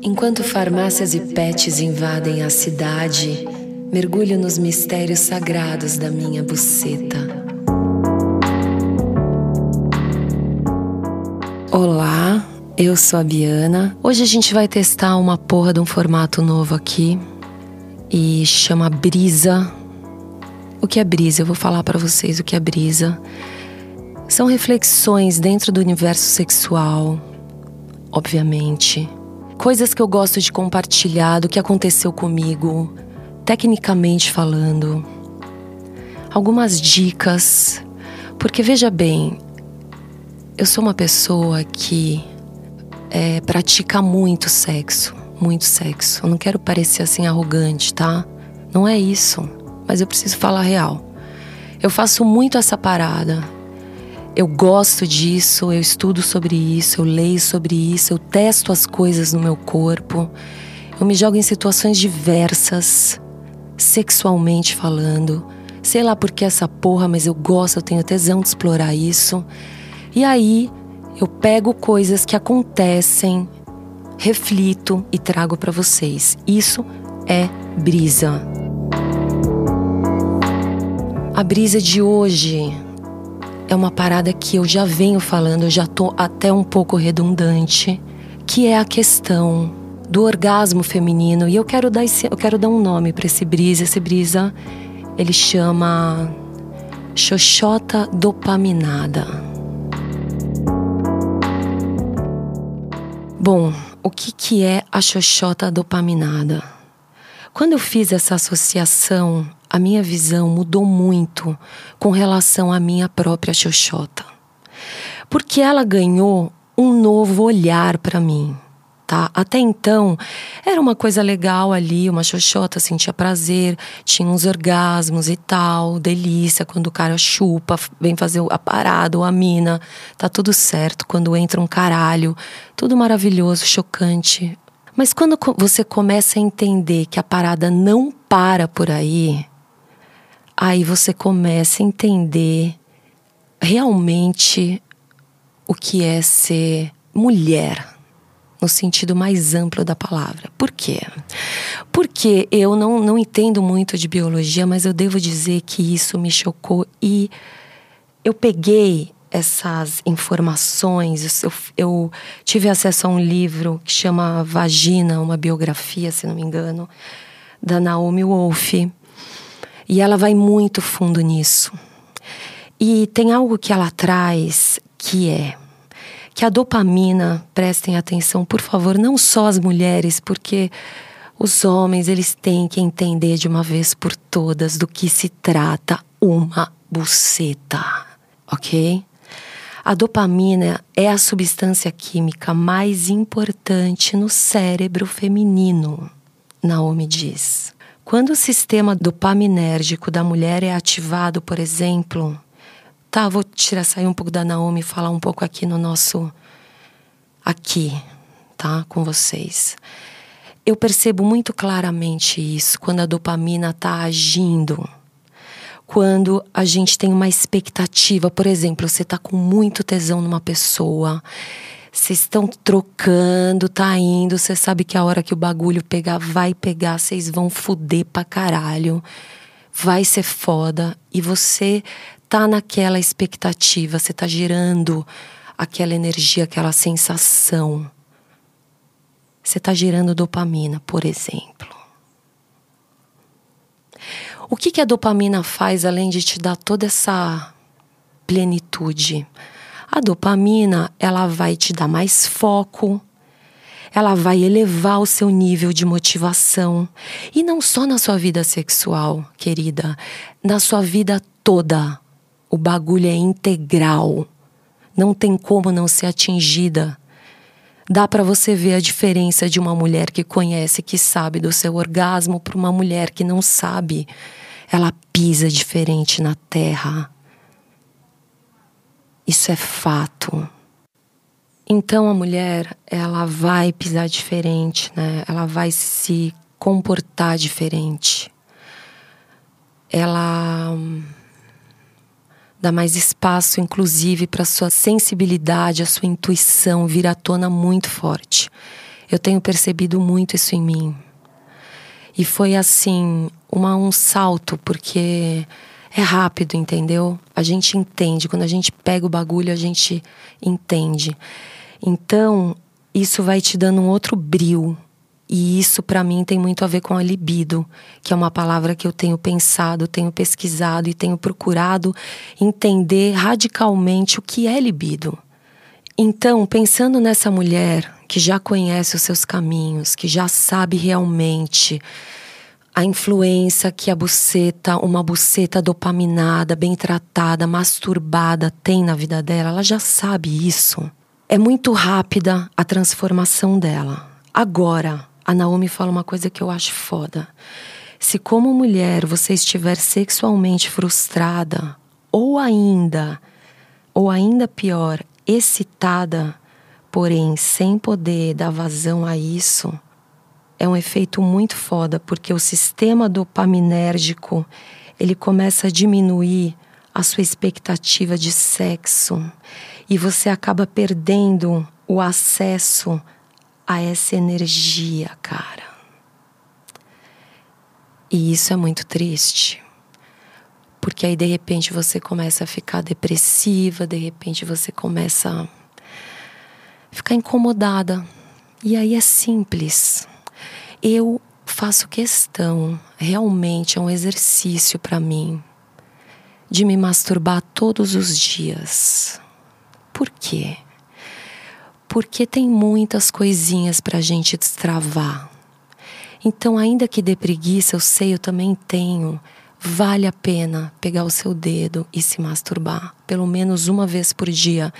Enquanto farmácias e pets invadem a cidade, mergulho nos mistérios sagrados da minha buceta. Olá, eu sou a Biana. Hoje a gente vai testar uma porra de um formato novo aqui e chama Brisa. O que é brisa? Eu vou falar para vocês o que é brisa. São reflexões dentro do universo sexual, obviamente coisas que eu gosto de compartilhar do que aconteceu comigo, tecnicamente falando. Algumas dicas, porque veja bem, eu sou uma pessoa que é, pratica muito sexo, muito sexo. Eu não quero parecer assim arrogante, tá? Não é isso, mas eu preciso falar real. Eu faço muito essa parada eu gosto disso, eu estudo sobre isso, eu leio sobre isso, eu testo as coisas no meu corpo. Eu me jogo em situações diversas, sexualmente falando. Sei lá por que essa porra, mas eu gosto, eu tenho tesão de explorar isso. E aí eu pego coisas que acontecem, reflito e trago para vocês. Isso é brisa. A brisa de hoje é uma parada que eu já venho falando, eu já tô até um pouco redundante, que é a questão do orgasmo feminino. E eu quero dar esse, eu quero dar um nome para esse brisa. Esse brisa ele chama xoxota dopaminada. Bom, o que, que é a xoxota dopaminada? Quando eu fiz essa associação a minha visão mudou muito com relação à minha própria Xoxota. Porque ela ganhou um novo olhar para mim. Tá? Até então, era uma coisa legal ali, uma xoxota, sentia prazer, tinha uns orgasmos e tal, delícia quando o cara chupa, vem fazer a parada ou a mina, tá tudo certo. Quando entra um caralho, tudo maravilhoso, chocante. Mas quando você começa a entender que a parada não para por aí, aí você começa a entender realmente o que é ser mulher no sentido mais amplo da palavra. Por quê? Porque eu não, não entendo muito de biologia, mas eu devo dizer que isso me chocou e eu peguei essas informações. Eu, eu tive acesso a um livro que chama Vagina, uma biografia, se não me engano, da Naomi Wolf. E ela vai muito fundo nisso. E tem algo que ela traz que é que a dopamina, prestem atenção, por favor, não só as mulheres, porque os homens eles têm que entender de uma vez por todas do que se trata uma buceta, ok? A dopamina é a substância química mais importante no cérebro feminino, Naomi diz. Quando o sistema dopaminérgico da mulher é ativado, por exemplo, tá, vou tirar sair um pouco da Naomi e falar um pouco aqui no nosso aqui, tá, com vocês. Eu percebo muito claramente isso quando a dopamina está agindo. Quando a gente tem uma expectativa, por exemplo, você está com muito tesão numa pessoa vocês estão trocando, tá indo, você sabe que a hora que o bagulho pegar, vai pegar, vocês vão fuder pra caralho. Vai ser foda. E você tá naquela expectativa, você tá gerando aquela energia, aquela sensação. Você tá gerando dopamina, por exemplo. O que, que a dopamina faz além de te dar toda essa plenitude? A dopamina, ela vai te dar mais foco, ela vai elevar o seu nível de motivação. E não só na sua vida sexual, querida, na sua vida toda. O bagulho é integral. Não tem como não ser atingida. Dá para você ver a diferença de uma mulher que conhece, que sabe do seu orgasmo, para uma mulher que não sabe. Ela pisa diferente na terra. Isso é fato. Então a mulher, ela vai pisar diferente, né? Ela vai se comportar diferente. Ela hum, dá mais espaço, inclusive, para sua sensibilidade, a sua intuição vir à tona muito forte. Eu tenho percebido muito isso em mim. E foi assim, uma, um salto, porque é rápido, entendeu? A gente entende. Quando a gente pega o bagulho, a gente entende. Então, isso vai te dando um outro brilho. E isso para mim tem muito a ver com a libido, que é uma palavra que eu tenho pensado, tenho pesquisado e tenho procurado entender radicalmente o que é libido. Então, pensando nessa mulher que já conhece os seus caminhos, que já sabe realmente a influência que a buceta, uma buceta dopaminada, bem tratada, masturbada tem na vida dela, ela já sabe isso. É muito rápida a transformação dela. Agora, a Naomi fala uma coisa que eu acho foda. Se como mulher você estiver sexualmente frustrada ou ainda ou ainda pior, excitada, porém sem poder dar vazão a isso, é um efeito muito foda, porque o sistema dopaminérgico ele começa a diminuir a sua expectativa de sexo e você acaba perdendo o acesso a essa energia, cara. E isso é muito triste. Porque aí de repente você começa a ficar depressiva, de repente você começa a ficar incomodada. E aí é simples. Eu faço questão, realmente é um exercício para mim, de me masturbar todos os dias. Por quê? Porque tem muitas coisinhas para a gente destravar. Então, ainda que dê preguiça, eu sei, eu também tenho. Vale a pena pegar o seu dedo e se masturbar, pelo menos uma vez por dia.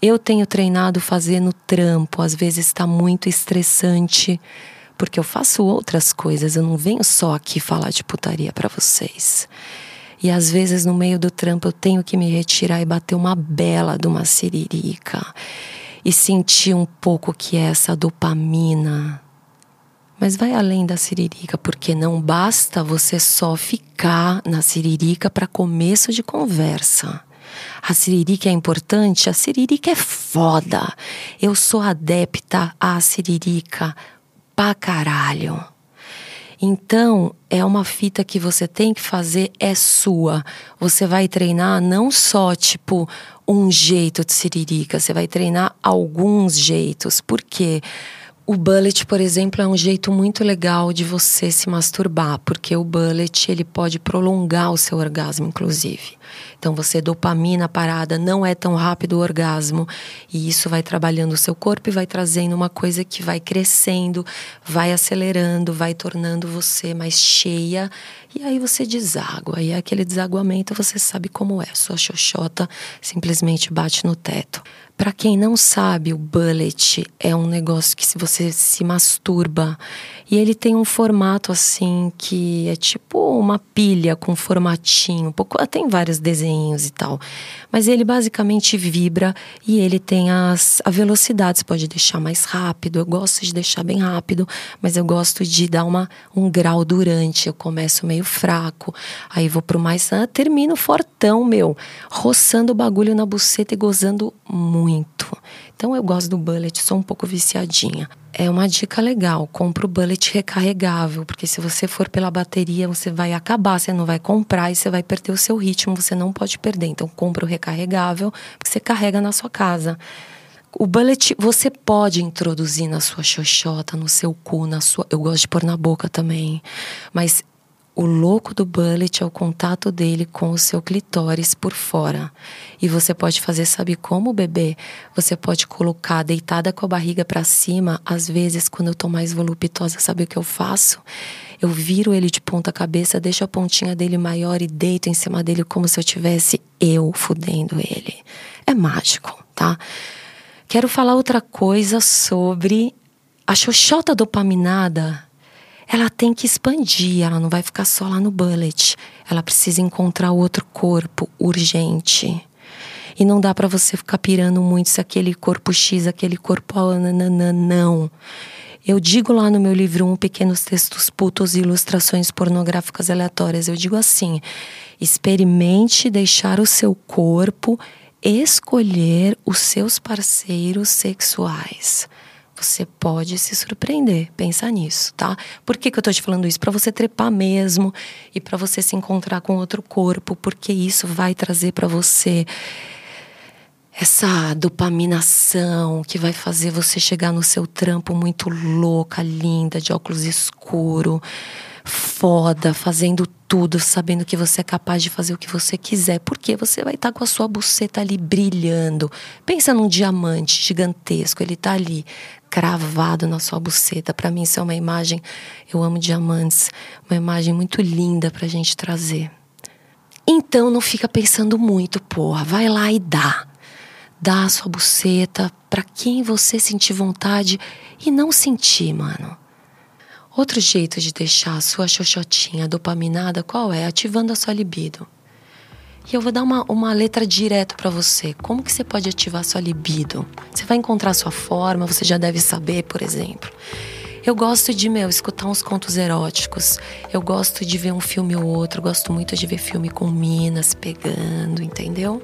Eu tenho treinado fazer no trampo, às vezes está muito estressante porque eu faço outras coisas, eu não venho só aqui falar de putaria para vocês. E às vezes no meio do trampo eu tenho que me retirar e bater uma bela de uma siririca e sentir um pouco que é essa dopamina. Mas vai além da siririca, porque não basta você só ficar na siririca para começo de conversa. A siririca é importante? A siririca é foda. Eu sou adepta à siririca pra caralho. Então, é uma fita que você tem que fazer, é sua. Você vai treinar não só, tipo, um jeito de siririca, você vai treinar alguns jeitos. Por quê? O bullet, por exemplo, é um jeito muito legal de você se masturbar, porque o bullet ele pode prolongar o seu orgasmo, inclusive. Então, você dopamina parada, não é tão rápido o orgasmo, e isso vai trabalhando o seu corpo e vai trazendo uma coisa que vai crescendo, vai acelerando, vai tornando você mais cheia, e aí você deságua. E aquele desaguamento você sabe como é, sua xoxota simplesmente bate no teto. Para quem não sabe, o bullet é um negócio que se você se masturba e ele tem um formato assim que é tipo uma pilha com formatinho, pouco, tem vários desenhos e tal, mas ele basicamente vibra e ele tem as a velocidade, você pode deixar mais rápido. Eu gosto de deixar bem rápido, mas eu gosto de dar uma um grau durante. Eu começo meio fraco, aí vou pro mais, ah, termino fortão, meu, roçando o bagulho na buceta e gozando muito. Então eu gosto do bullet, sou um pouco viciadinha. É uma dica legal, compra o bullet recarregável, porque se você for pela bateria, você vai acabar, você não vai comprar e você vai perder o seu ritmo, você não pode perder. Então compra o recarregável, porque você carrega na sua casa. O bullet você pode introduzir na sua xoxota, no seu cu, na sua. Eu gosto de pôr na boca também. Mas o louco do bullet é o contato dele com o seu clitóris por fora. E você pode fazer, sabe como, bebê? Você pode colocar deitada com a barriga para cima. Às vezes, quando eu tô mais voluptuosa, sabe o que eu faço? Eu viro ele de ponta cabeça, deixo a pontinha dele maior e deito em cima dele como se eu tivesse eu fudendo ele. É mágico, tá? Quero falar outra coisa sobre a xoxota dopaminada ela tem que expandir, ela não vai ficar só lá no bullet. Ela precisa encontrar outro corpo urgente. E não dá para você ficar pirando muito se aquele corpo X, aquele corpo nananã, não. Eu digo lá no meu livro um pequenos textos putos e ilustrações pornográficas aleatórias. Eu digo assim: experimente deixar o seu corpo escolher os seus parceiros sexuais. Você pode se surpreender. Pensa nisso, tá? Por que, que eu tô te falando isso? Para você trepar mesmo e para você se encontrar com outro corpo, porque isso vai trazer para você essa dopaminação que vai fazer você chegar no seu trampo muito louca, linda, de óculos escuro, foda, fazendo tudo, sabendo que você é capaz de fazer o que você quiser, porque você vai estar tá com a sua buceta ali brilhando. Pensa num diamante gigantesco, ele está ali cravado na sua buceta. Para mim isso é uma imagem, eu amo diamantes, uma imagem muito linda pra gente trazer. Então não fica pensando muito, porra, vai lá e dá. Dá a sua buceta para quem você sentir vontade e não sentir, mano. Outro jeito de deixar a sua xoxotinha dopaminada, qual é? Ativando a sua libido. E eu vou dar uma, uma letra direto para você. Como que você pode ativar sua libido? Você vai encontrar sua forma, você já deve saber, por exemplo. Eu gosto de, meu, escutar uns contos eróticos. Eu gosto de ver um filme ou outro. Gosto muito de ver filme com minas pegando, entendeu?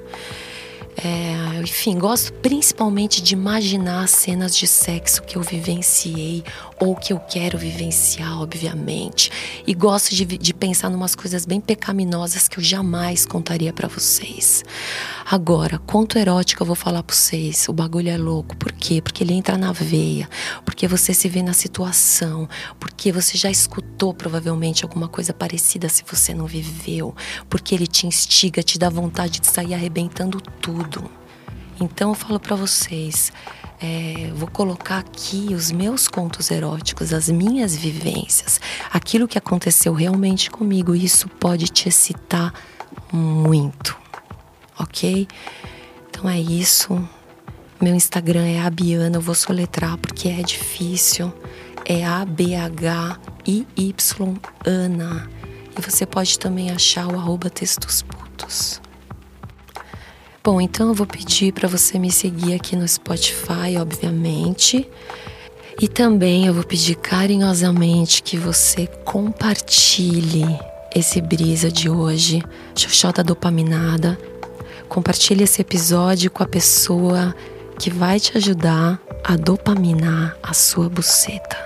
É, enfim, gosto principalmente de imaginar cenas de sexo que eu vivenciei ou que eu quero vivenciar, obviamente. E gosto de, de pensar em umas coisas bem pecaminosas que eu jamais contaria para vocês. Agora, conto erótico eu vou falar pra vocês. O bagulho é louco. Por quê? Porque ele entra na veia. Porque você se vê na situação. Porque você já escutou provavelmente alguma coisa parecida se você não viveu. Porque ele te instiga, te dá vontade de sair arrebentando tudo. Então eu falo para vocês, é, vou colocar aqui os meus contos eróticos, as minhas vivências, aquilo que aconteceu realmente comigo. Isso pode te excitar muito, ok? Então é isso. Meu Instagram é Abiana, eu vou soletrar porque é difícil. É A-B-H-I-Y Ana. E você pode também achar o arroba textos putos. Bom, então eu vou pedir para você me seguir aqui no Spotify, obviamente. E também eu vou pedir carinhosamente que você compartilhe esse brisa de hoje, Xoxota Dopaminada. Compartilhe esse episódio com a pessoa que vai te ajudar a dopaminar a sua buceta.